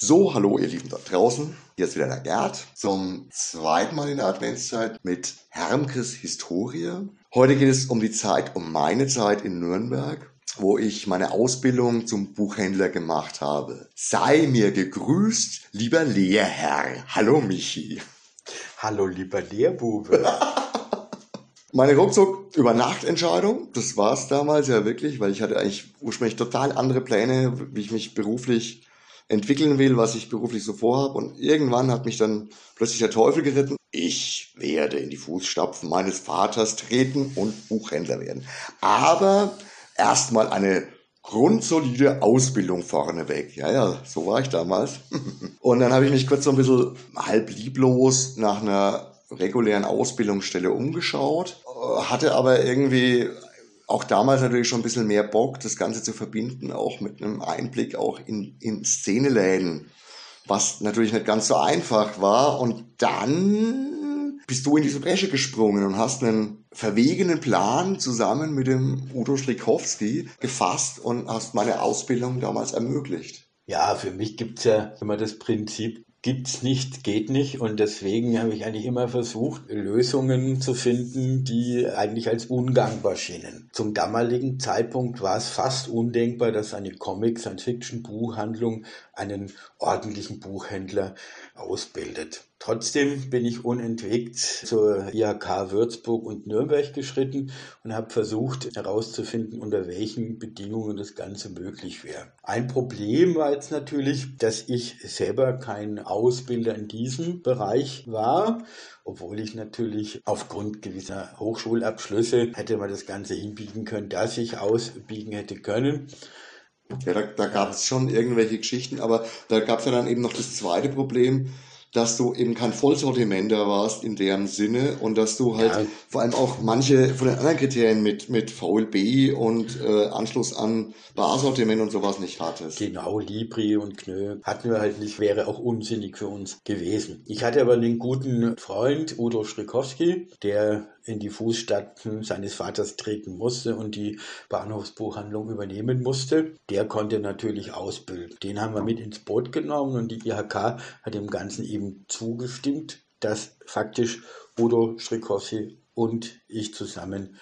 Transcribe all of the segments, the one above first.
So, hallo ihr Lieben da draußen. Hier ist wieder der Gerd zum zweiten Mal in der Adventszeit mit Hermkes Historie. Heute geht es um die Zeit, um meine Zeit in Nürnberg, wo ich meine Ausbildung zum Buchhändler gemacht habe. Sei mir gegrüßt, lieber Lehrherr. Hallo Michi. Hallo lieber Lehrbube. Meine ruckzuck über Nachtentscheidung, das war es damals ja wirklich, weil ich hatte eigentlich ursprünglich total andere Pläne, wie ich mich beruflich entwickeln will, was ich beruflich so vorhabe. Und irgendwann hat mich dann plötzlich der Teufel geritten. Ich werde in die Fußstapfen meines Vaters treten und Buchhändler werden. Aber erstmal eine grundsolide Ausbildung vorneweg. Ja, ja, so war ich damals. Und dann habe ich mich kurz so ein bisschen halb lieblos nach einer regulären Ausbildungsstelle umgeschaut, hatte aber irgendwie auch damals natürlich schon ein bisschen mehr Bock, das Ganze zu verbinden, auch mit einem Einblick auch in, in Szeneläden, was natürlich nicht ganz so einfach war. Und dann bist du in diese Bresche gesprungen und hast einen verwegenen Plan zusammen mit dem Udo Strikowski gefasst und hast meine Ausbildung damals ermöglicht. Ja, für mich gibt's ja immer das Prinzip, gibt's nicht, geht nicht. Und deswegen habe ich eigentlich immer versucht, Lösungen zu finden, die eigentlich als ungangbar schienen. Zum damaligen Zeitpunkt war es fast undenkbar, dass eine Comic, Science-Fiction-Buchhandlung einen ordentlichen Buchhändler ausbildet. Trotzdem bin ich unentwegt zur IHK Würzburg und Nürnberg geschritten und habe versucht herauszufinden, unter welchen Bedingungen das Ganze möglich wäre. Ein Problem war jetzt natürlich, dass ich selber kein Ausbilder in diesem Bereich war, obwohl ich natürlich aufgrund gewisser Hochschulabschlüsse hätte man das Ganze hinbiegen können, dass ich ausbiegen hätte können. Ja, da, da gab es schon irgendwelche Geschichten, aber da gab es ja dann eben noch das zweite Problem, dass du eben kein Vollsortimenter warst in deren Sinne und dass du halt ja. vor allem auch manche von den anderen Kriterien mit, mit VLB und äh, Anschluss an Barsortiment und sowas nicht hattest. Genau, Libri und Knö hatten wir halt nicht, wäre auch unsinnig für uns gewesen. Ich hatte aber einen guten Freund, Udo Strikowski, der in die Fußstapfen seines Vaters treten musste und die Bahnhofsbuchhandlung übernehmen musste. Der konnte natürlich ausbilden. Den haben wir mit ins Boot genommen und die IHK hat dem Ganzen eben zugestimmt, dass faktisch Udo Strikowski und ich zusammen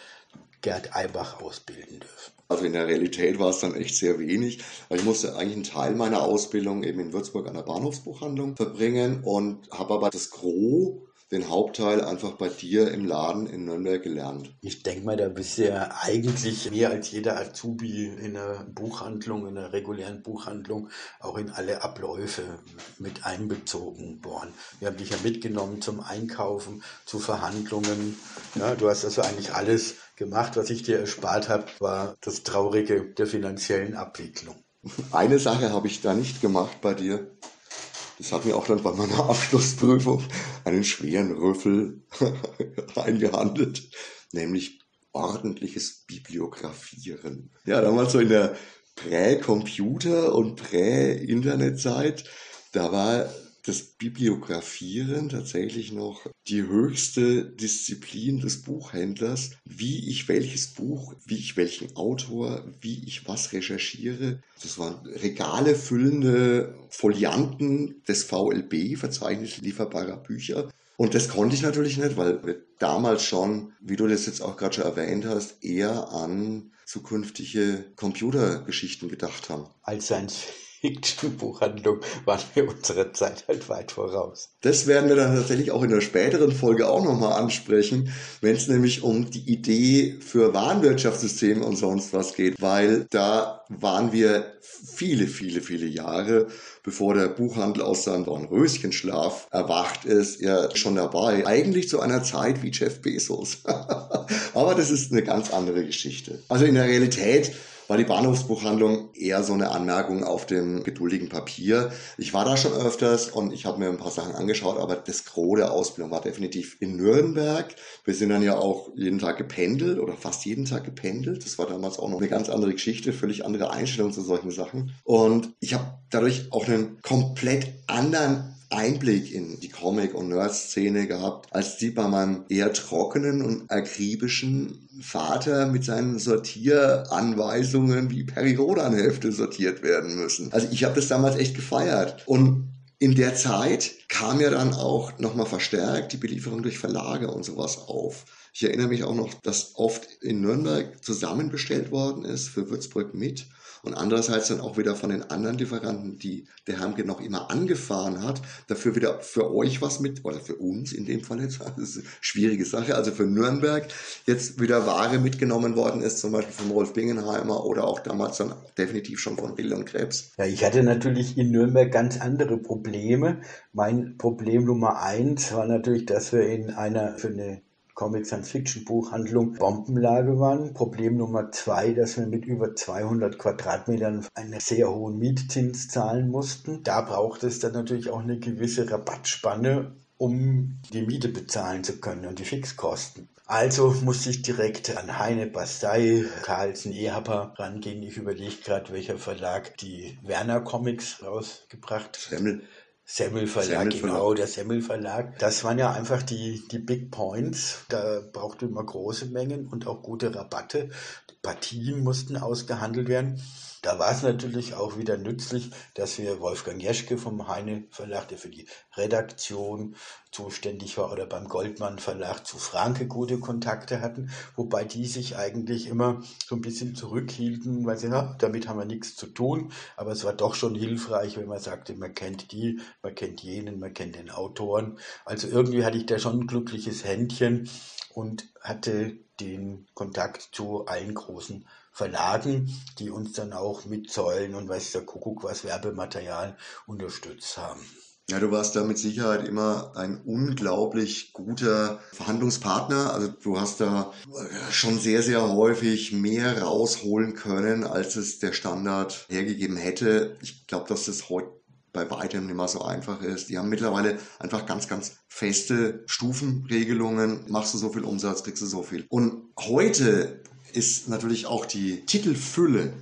Gerd Eibach ausbilden dürfen. Also in der Realität war es dann echt sehr wenig, ich musste eigentlich einen Teil meiner Ausbildung eben in Würzburg an der Bahnhofsbuchhandlung verbringen und habe aber das Gros den Hauptteil einfach bei dir im Laden in Nürnberg gelernt? Ich denke mal, da bist du ja eigentlich mehr als jeder Azubi in einer Buchhandlung, in einer regulären Buchhandlung, auch in alle Abläufe mit einbezogen worden. Wir haben dich ja mitgenommen zum Einkaufen, zu Verhandlungen. Ja, du hast also eigentlich alles gemacht, was ich dir erspart habe, war das Traurige der finanziellen Abwicklung. Eine Sache habe ich da nicht gemacht bei dir. Das hat mir auch dann bei meiner Abschlussprüfung einen schweren Rüffel eingehandelt, nämlich ordentliches Bibliografieren. Ja, damals so in der Prä-Computer- und Prä-Internet-Zeit, da war das Bibliografieren tatsächlich noch die höchste Disziplin des Buchhändlers, wie ich welches Buch, wie ich welchen Autor, wie ich was recherchiere. Das waren Regale füllende Folianten des VLB, Verzeichnis lieferbarer Bücher. Und das konnte ich natürlich nicht, weil wir damals schon, wie du das jetzt auch gerade schon erwähnt hast, eher an zukünftige Computergeschichten gedacht haben. Als Science Fiction-Buchhandlung waren wir unserer Zeit halt weit voraus. Das werden wir dann tatsächlich auch in der späteren Folge auch nochmal ansprechen, wenn es nämlich um die Idee für Warenwirtschaftssysteme und sonst was geht, weil da waren wir viele, viele, viele Jahre, bevor der Buchhandel aus seinem Dornröschenschlaf erwacht ist, ja schon dabei. Eigentlich zu einer Zeit wie Jeff Bezos. Aber das ist eine ganz andere Geschichte. Also in der Realität war die Bahnhofsbuchhandlung eher so eine Anmerkung auf dem geduldigen Papier. Ich war da schon öfters und ich habe mir ein paar Sachen angeschaut, aber das Gros der Ausbildung war definitiv in Nürnberg. Wir sind dann ja auch jeden Tag gependelt oder fast jeden Tag gependelt. Das war damals auch noch eine ganz andere Geschichte, völlig andere Einstellung zu solchen Sachen. Und ich habe dadurch auch einen komplett anderen Einblick in die Comic- und Nerd-Szene gehabt, als die bei meinem eher trockenen und akribischen Vater mit seinen Sortieranweisungen wie Periodanhefte sortiert werden müssen. Also ich habe das damals echt gefeiert. Und in der Zeit kam ja dann auch nochmal verstärkt die Belieferung durch Verlage und sowas auf. Ich erinnere mich auch noch, dass oft in Nürnberg zusammenbestellt worden ist für Würzburg mit und andererseits dann auch wieder von den anderen Lieferanten, die der Hamke noch immer angefahren hat, dafür wieder für euch was mit, oder für uns in dem Fall jetzt, das ist eine schwierige Sache, also für Nürnberg jetzt wieder Ware mitgenommen worden ist, zum Beispiel von Rolf Bingenheimer oder auch damals dann definitiv schon von Bill und Krebs. Ja, ich hatte natürlich in Nürnberg ganz andere Probleme. Mein Problem Nummer eins war natürlich, dass wir in einer für eine Comic-Science-Fiction-Buchhandlung Bombenlage waren. Problem Nummer zwei, dass wir mit über 200 Quadratmetern einen sehr hohen Mietzins zahlen mussten. Da braucht es dann natürlich auch eine gewisse Rabattspanne, um die Miete bezahlen zu können und die Fixkosten. Also musste ich direkt an Heine Bastei, Carlsen Ehapper rangehen. Ich überlege gerade, welcher Verlag die Werner Comics rausgebracht. Semmel. Semmel Verlag, genau, der Semmel Verlag. Das waren ja einfach die, die Big Points. Da brauchte man große Mengen und auch gute Rabatte. Die Partien mussten ausgehandelt werden. Da war es natürlich auch wieder nützlich, dass wir Wolfgang Jeschke vom Heine Verlag, der für die Redaktion zuständig war, oder beim Goldmann Verlag zu Franke gute Kontakte hatten, wobei die sich eigentlich immer so ein bisschen zurückhielten, weil sie, na, damit haben wir nichts zu tun, aber es war doch schon hilfreich, wenn man sagte, man kennt die, man kennt jenen, man kennt den Autoren. Also irgendwie hatte ich da schon ein glückliches Händchen und hatte den Kontakt zu allen großen Verlagen, die uns dann auch mit Säulen und weiß der Kuckuck was Werbematerial unterstützt haben. Ja, du warst da mit Sicherheit immer ein unglaublich guter Verhandlungspartner. Also du hast da schon sehr, sehr häufig mehr rausholen können, als es der Standard hergegeben hätte. Ich glaube, dass das heute bei weitem nicht mehr so einfach ist. Die haben mittlerweile einfach ganz, ganz feste Stufenregelungen. Machst du so viel Umsatz, kriegst du so viel. Und heute ist natürlich auch die Titelfülle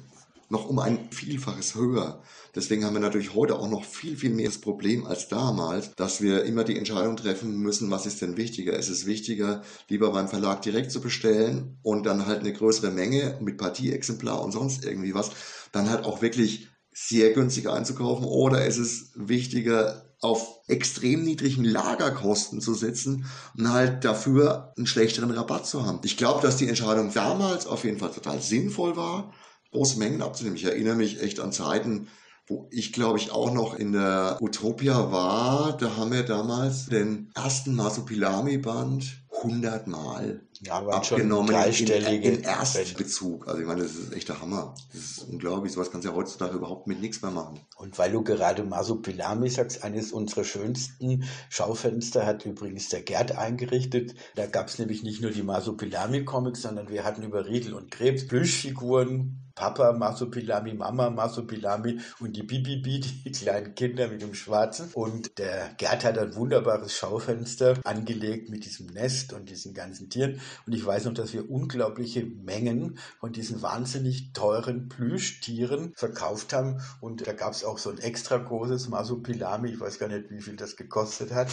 noch um ein Vielfaches höher. Deswegen haben wir natürlich heute auch noch viel, viel mehr das Problem als damals, dass wir immer die Entscheidung treffen müssen, was ist denn wichtiger? Ist es wichtiger, lieber beim Verlag direkt zu bestellen und dann halt eine größere Menge mit Partieexemplar und sonst irgendwie was, dann halt auch wirklich sehr günstig einzukaufen oder ist es wichtiger, auf extrem niedrigen Lagerkosten zu setzen und halt dafür einen schlechteren Rabatt zu haben. Ich glaube, dass die Entscheidung damals auf jeden Fall total sinnvoll war, große Mengen abzunehmen. Ich erinnere mich echt an Zeiten, wo ich glaube ich auch noch in der Utopia war. Da haben wir damals den ersten Masupilami-Band 100 Mal ja, abgenommen in, in Erstbezug. Also ich meine, das ist echt der Hammer. Das ist unglaublich. Sowas kannst du ja heutzutage überhaupt mit nichts mehr machen. Und weil du gerade Masopilami sagst, eines unserer schönsten Schaufenster hat übrigens der Gerd eingerichtet. Da gab es nämlich nicht nur die Masopilami-Comics, sondern wir hatten über Riedel und Krebs Plüschfiguren, Papa Masopilami, Mama Masopilami und die Bibibi, die kleinen Kinder mit dem Schwarzen. Und der Gerd hat ein wunderbares Schaufenster angelegt mit diesem Nest und diesen ganzen Tieren. Und ich weiß noch, dass wir unglaubliche Mengen von diesen wahnsinnig teuren Plüschtieren verkauft haben. Und da gab es auch so ein extra großes Masopilami. Ich weiß gar nicht, wie viel das gekostet hat.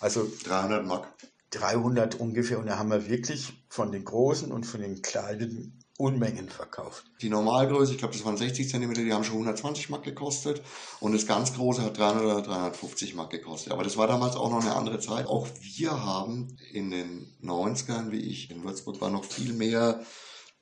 Also 300 Mark. 300 ungefähr. Und da haben wir wirklich von den großen und von den kleinen Unmengen verkauft. Die Normalgröße, ich glaube, das waren 60 cm, die haben schon 120 Mark gekostet. Und das ganz große hat 300 oder 350 Mark gekostet. Aber das war damals auch noch eine andere Zeit. Auch wir haben in den 90ern, wie ich in Würzburg war, noch viel mehr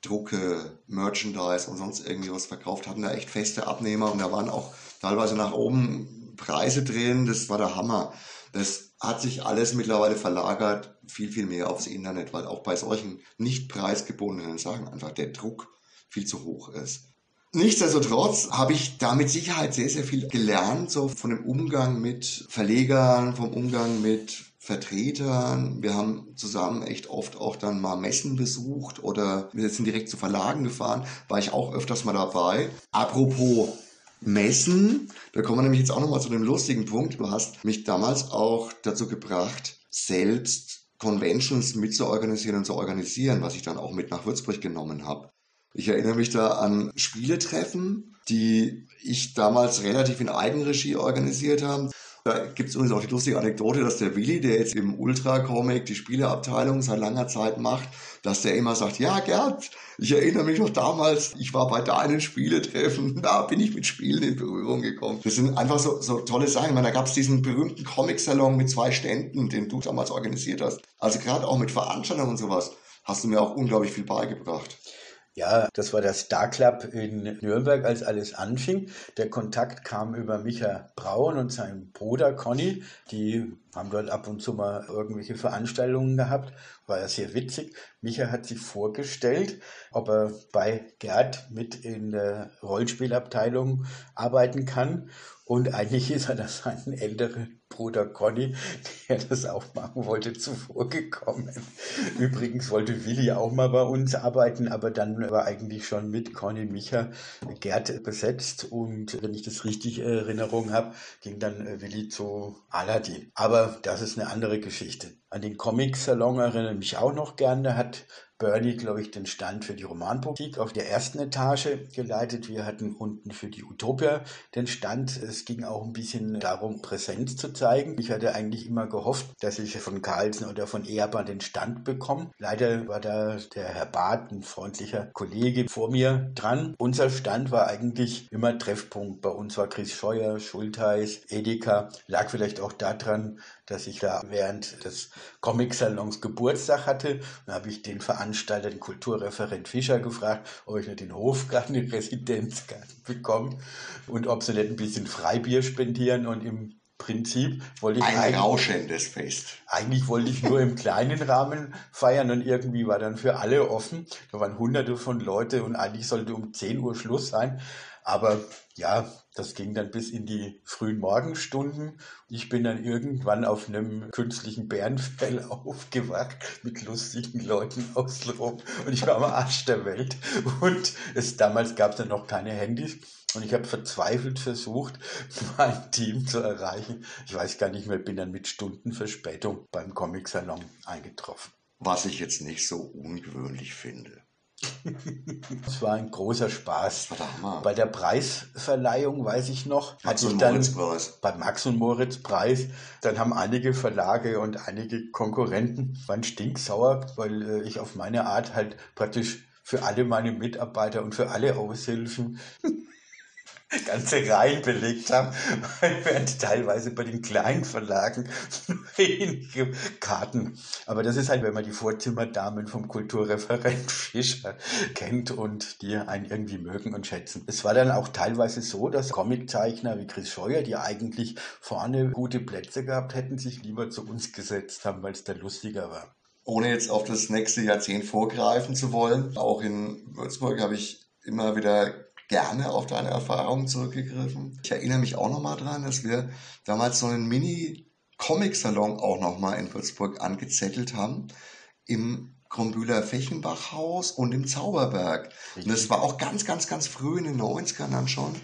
Drucke, Merchandise und sonst irgendwie was verkauft, hatten da echt feste Abnehmer und da waren auch teilweise nach oben Preise drin. Das war der Hammer. Das hat sich alles mittlerweile verlagert, viel, viel mehr aufs Internet, weil auch bei solchen nicht preisgebundenen Sachen einfach der Druck viel zu hoch ist. Nichtsdestotrotz habe ich da mit Sicherheit sehr, sehr viel gelernt, so von dem Umgang mit Verlegern, vom Umgang mit Vertretern. Wir haben zusammen echt oft auch dann mal Messen besucht oder wir sind direkt zu Verlagen gefahren, war ich auch öfters mal dabei. Apropos Messen. Da kommen wir nämlich jetzt auch nochmal zu dem lustigen Punkt. Du hast mich damals auch dazu gebracht, selbst Conventions mitzuorganisieren und zu organisieren, was ich dann auch mit nach Würzburg genommen habe. Ich erinnere mich da an Spieletreffen, die ich damals relativ in Eigenregie organisiert habe. Da gibt es übrigens auch die lustige Anekdote, dass der Willi, der jetzt im Ultra-Comic die Spieleabteilung seit langer Zeit macht, dass der immer sagt, ja Gerd, ich erinnere mich noch damals, ich war bei deinen Spieletreffen, da bin ich mit Spielen in Berührung gekommen. Das sind einfach so, so tolle Sachen. Ich meine, da gab es diesen berühmten Comic-Salon mit zwei Ständen, den du damals organisiert hast. Also gerade auch mit Veranstaltungen und sowas hast du mir auch unglaublich viel beigebracht. Ja, das war der Star Club in Nürnberg, als alles anfing. Der Kontakt kam über Micha Braun und seinen Bruder Conny. Die haben dort ab und zu mal irgendwelche Veranstaltungen gehabt. War ja sehr witzig. Micha hat sich vorgestellt, ob er bei Gerd mit in der Rollenspielabteilung arbeiten kann. Und eigentlich ist er da seinen älteren Bruder Conny, der das auch machen wollte, zuvorgekommen. Übrigens wollte Willi auch mal bei uns arbeiten, aber dann war eigentlich schon mit Conny Micha Gerd besetzt. Und wenn ich das richtig in Erinnerung habe, ging dann äh, Willi zu Aladdin. Aber das ist eine andere Geschichte. An den Comic-Salon erinnere ich mich auch noch gerne. Hat Bernie, glaube ich, den Stand für die Romanpolitik auf der ersten Etage geleitet. Wir hatten unten für die Utopia den Stand. Es ging auch ein bisschen darum, Präsenz zu zeigen. Ich hatte eigentlich immer gehofft, dass ich von Carlsen oder von Ehrbar den Stand bekomme. Leider war da der Herr Barth, ein freundlicher Kollege, vor mir dran. Unser Stand war eigentlich immer Treffpunkt. Bei uns war Chris Scheuer, Schultheiß, Edeka. Lag vielleicht auch daran, dass ich da während des Comic-Salons Geburtstag hatte. Da habe ich den Veranstalter, den Kulturreferent Fischer, gefragt, ob ich nicht den Hofgarten, den Residenzgarten bekomme und ob sie nicht ein bisschen Freibier spendieren und im Prinzip wollte ich ein rauschendes Fest. Eigentlich wollte ich nur im kleinen Rahmen feiern und irgendwie war dann für alle offen. Da waren hunderte von Leute und eigentlich sollte um 10 Uhr Schluss sein. Aber ja, das ging dann bis in die frühen Morgenstunden. Ich bin dann irgendwann auf einem künstlichen Bärenfell aufgewacht mit lustigen Leuten außenrum und ich war am Arsch der Welt. Und es, damals gab es dann noch keine Handys. Und ich habe verzweifelt versucht, mein Team zu erreichen. Ich weiß gar nicht mehr, bin dann mit Stundenverspätung beim Comic-Salon eingetroffen. Was ich jetzt nicht so ungewöhnlich finde. Es war ein großer Spaß. Bei der Preisverleihung weiß ich noch, Max hatte ich dann Preis. bei Max und Moritz Preis, dann haben einige Verlage und einige Konkurrenten waren stinksauer, weil äh, ich auf meine Art halt praktisch für alle meine Mitarbeiter und für alle Aushilfen ganze Reihen belegt haben, während teilweise bei den kleinen Verlagen wenige Karten. Aber das ist halt, wenn man die Vorzimmerdamen vom Kulturreferent Fischer kennt und die einen irgendwie mögen und schätzen. Es war dann auch teilweise so, dass Comiczeichner wie Chris Scheuer, die eigentlich vorne gute Plätze gehabt hätten, sich lieber zu uns gesetzt haben, weil es da lustiger war. Ohne jetzt auf das nächste Jahrzehnt vorgreifen zu wollen, auch in Würzburg habe ich immer wieder gerne auf deine Erfahrungen zurückgegriffen. Ich erinnere mich auch nochmal dran, dass wir damals so einen Mini-Comic-Salon auch nochmal in Würzburg angezettelt haben. Im Krombühler Fechenbachhaus und im Zauberberg. Und das war auch ganz, ganz, ganz früh in den 90ern dann schon.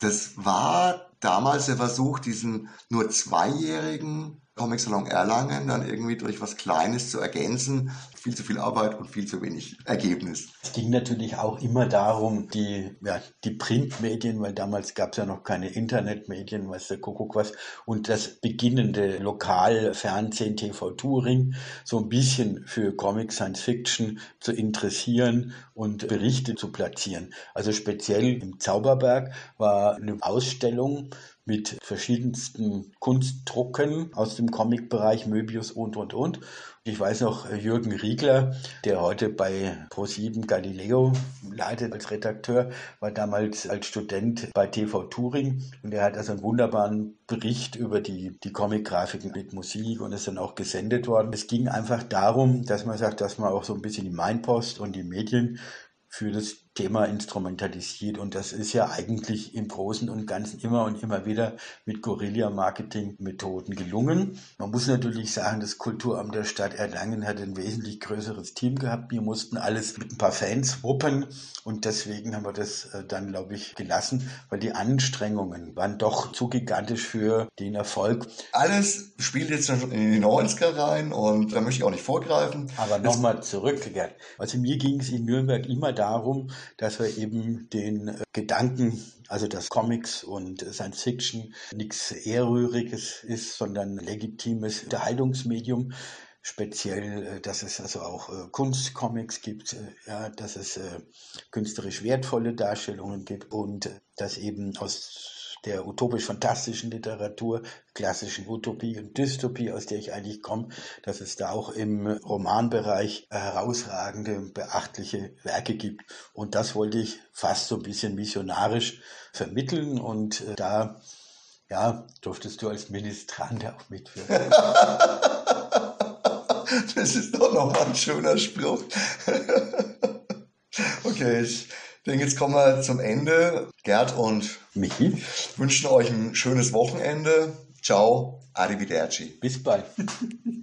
Das war damals der Versuch, diesen nur zweijährigen Comic Salon Erlangen dann irgendwie durch was Kleines zu ergänzen. Viel zu viel Arbeit und viel zu wenig Ergebnis. Es ging natürlich auch immer darum, die, ja, die Printmedien, weil damals gab es ja noch keine Internetmedien, weiß der Kuckuck was, und das beginnende Lokalfernsehen, TV Touring, so ein bisschen für Comic Science Fiction zu interessieren und Berichte zu platzieren. Also speziell im Zauberberg war eine Ausstellung, mit verschiedensten Kunstdrucken aus dem Comic-Bereich, Möbius und, und, und. Ich weiß noch, Jürgen Riegler, der heute bei Pro7 Galileo leitet als Redakteur, war damals als Student bei TV Touring und er hat also einen wunderbaren Bericht über die, die Comic-Grafiken mit Musik und ist dann auch gesendet worden. Es ging einfach darum, dass man sagt, dass man auch so ein bisschen die Mainpost und die Medien für das Thema instrumentalisiert. Und das ist ja eigentlich im Großen und Ganzen immer und immer wieder mit Guerilla-Marketing-Methoden gelungen. Man muss natürlich sagen, das Kulturamt der Stadt Erlangen hat ein wesentlich größeres Team gehabt. Wir mussten alles mit ein paar Fans wuppen und deswegen haben wir das äh, dann, glaube ich, gelassen, weil die Anstrengungen waren doch zu gigantisch für den Erfolg. Alles spielt jetzt in die 90er rein und da möchte ich auch nicht vorgreifen. Aber nochmal zurück, Also mir ging es in Nürnberg immer darum, dass wir eben den äh, Gedanken, also dass Comics und Science Fiction nichts Ehrrühriges ist, sondern legitimes Unterhaltungsmedium, speziell, äh, dass es also auch äh, Kunstcomics gibt, ja, dass es künstlerisch wertvolle Darstellungen gibt und dass eben aus der utopisch-fantastischen Literatur, klassischen Utopie und Dystopie, aus der ich eigentlich komme, dass es da auch im Romanbereich herausragende, beachtliche Werke gibt. Und das wollte ich fast so ein bisschen missionarisch vermitteln und äh, da ja, durftest du als Ministrant auch mitwirken. das ist doch nochmal ein schöner Spruch. okay, denke, jetzt kommen wir zum Ende. Gerd und Michi wünschen euch ein schönes Wochenende. Ciao, arrivederci. Bis bald.